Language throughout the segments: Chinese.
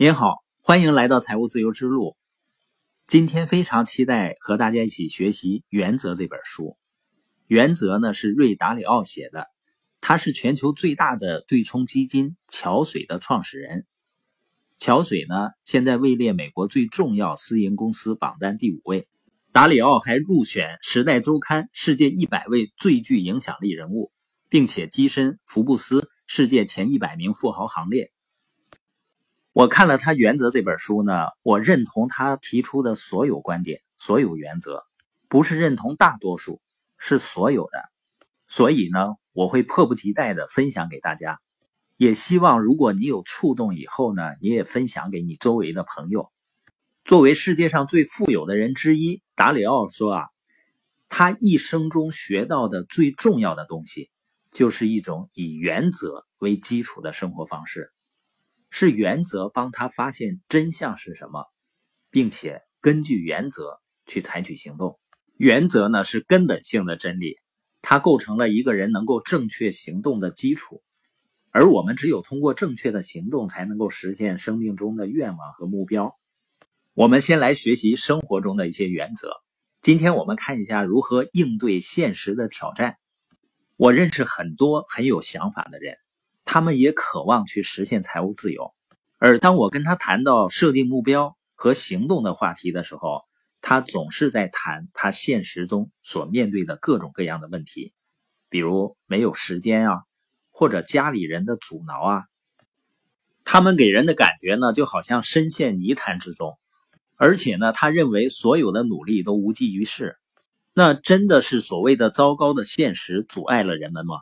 您好，欢迎来到财务自由之路。今天非常期待和大家一起学习《原则》这本书。《原则》呢是瑞达里奥写的，他是全球最大的对冲基金桥水的创始人。桥水呢现在位列美国最重要私营公司榜单第五位。达里奥还入选《时代周刊》世界一百位最具影响力人物，并且跻身福布斯世界前一百名富豪行列。我看了他《原则》这本书呢，我认同他提出的所有观点、所有原则，不是认同大多数，是所有的。所以呢，我会迫不及待的分享给大家，也希望如果你有触动以后呢，你也分享给你周围的朋友。作为世界上最富有的人之一，达里奥说啊，他一生中学到的最重要的东西，就是一种以原则为基础的生活方式。是原则帮他发现真相是什么，并且根据原则去采取行动。原则呢是根本性的真理，它构成了一个人能够正确行动的基础。而我们只有通过正确的行动，才能够实现生命中的愿望和目标。我们先来学习生活中的一些原则。今天我们看一下如何应对现实的挑战。我认识很多很有想法的人。他们也渴望去实现财务自由，而当我跟他谈到设定目标和行动的话题的时候，他总是在谈他现实中所面对的各种各样的问题，比如没有时间啊，或者家里人的阻挠啊。他们给人的感觉呢，就好像深陷泥潭之中，而且呢，他认为所有的努力都无济于事。那真的是所谓的糟糕的现实阻碍了人们吗？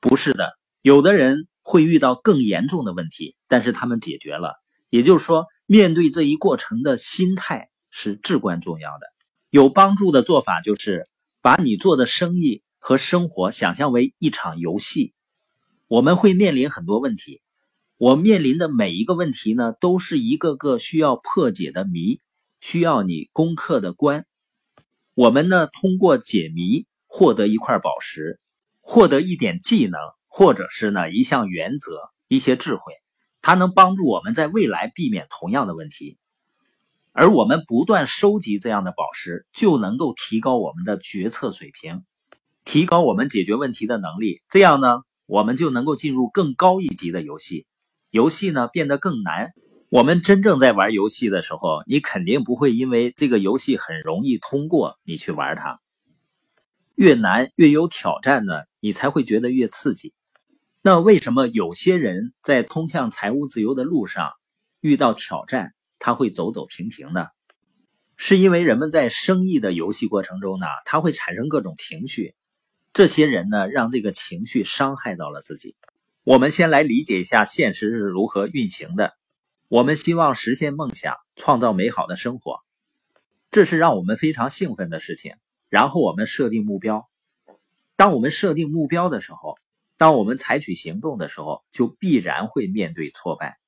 不是的。有的人会遇到更严重的问题，但是他们解决了。也就是说，面对这一过程的心态是至关重要的。有帮助的做法就是把你做的生意和生活想象为一场游戏。我们会面临很多问题，我面临的每一个问题呢，都是一个个需要破解的谜，需要你攻克的关。我们呢，通过解谜获得一块宝石，获得一点技能。或者是呢一项原则，一些智慧，它能帮助我们在未来避免同样的问题。而我们不断收集这样的宝石，就能够提高我们的决策水平，提高我们解决问题的能力。这样呢，我们就能够进入更高一级的游戏。游戏呢变得更难。我们真正在玩游戏的时候，你肯定不会因为这个游戏很容易通过你去玩它。越难越有挑战呢，你才会觉得越刺激。那为什么有些人在通向财务自由的路上遇到挑战，他会走走停停呢？是因为人们在生意的游戏过程中呢，他会产生各种情绪，这些人呢，让这个情绪伤害到了自己。我们先来理解一下现实是如何运行的。我们希望实现梦想，创造美好的生活，这是让我们非常兴奋的事情。然后我们设定目标，当我们设定目标的时候。当我们采取行动的时候，就必然会面对挫败。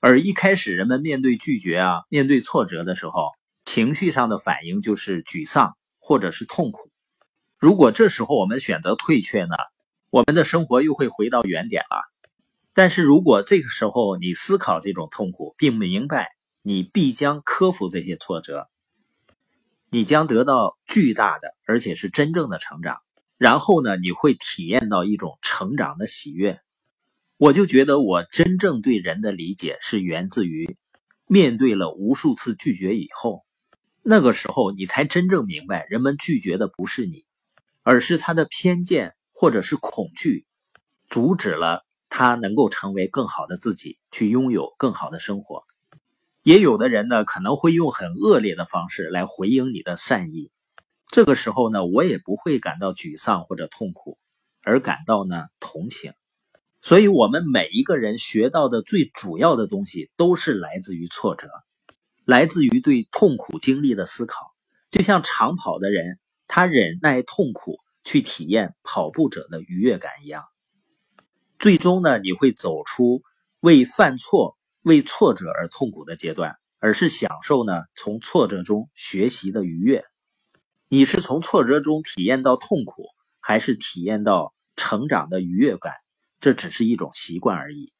而一开始人们面对拒绝啊，面对挫折的时候，情绪上的反应就是沮丧或者是痛苦。如果这时候我们选择退却呢，我们的生活又会回到原点了。但是如果这个时候你思考这种痛苦，并明白你必将克服这些挫折，你将得到巨大的而且是真正的成长。然后呢，你会体验到一种成长的喜悦。我就觉得，我真正对人的理解是源自于面对了无数次拒绝以后，那个时候你才真正明白，人们拒绝的不是你，而是他的偏见或者是恐惧，阻止了他能够成为更好的自己，去拥有更好的生活。也有的人呢，可能会用很恶劣的方式来回应你的善意。这个时候呢，我也不会感到沮丧或者痛苦，而感到呢同情。所以，我们每一个人学到的最主要的东西，都是来自于挫折，来自于对痛苦经历的思考。就像长跑的人，他忍耐痛苦去体验跑步者的愉悦感一样。最终呢，你会走出为犯错、为挫折而痛苦的阶段，而是享受呢从挫折中学习的愉悦。你是从挫折中体验到痛苦，还是体验到成长的愉悦感？这只是一种习惯而已。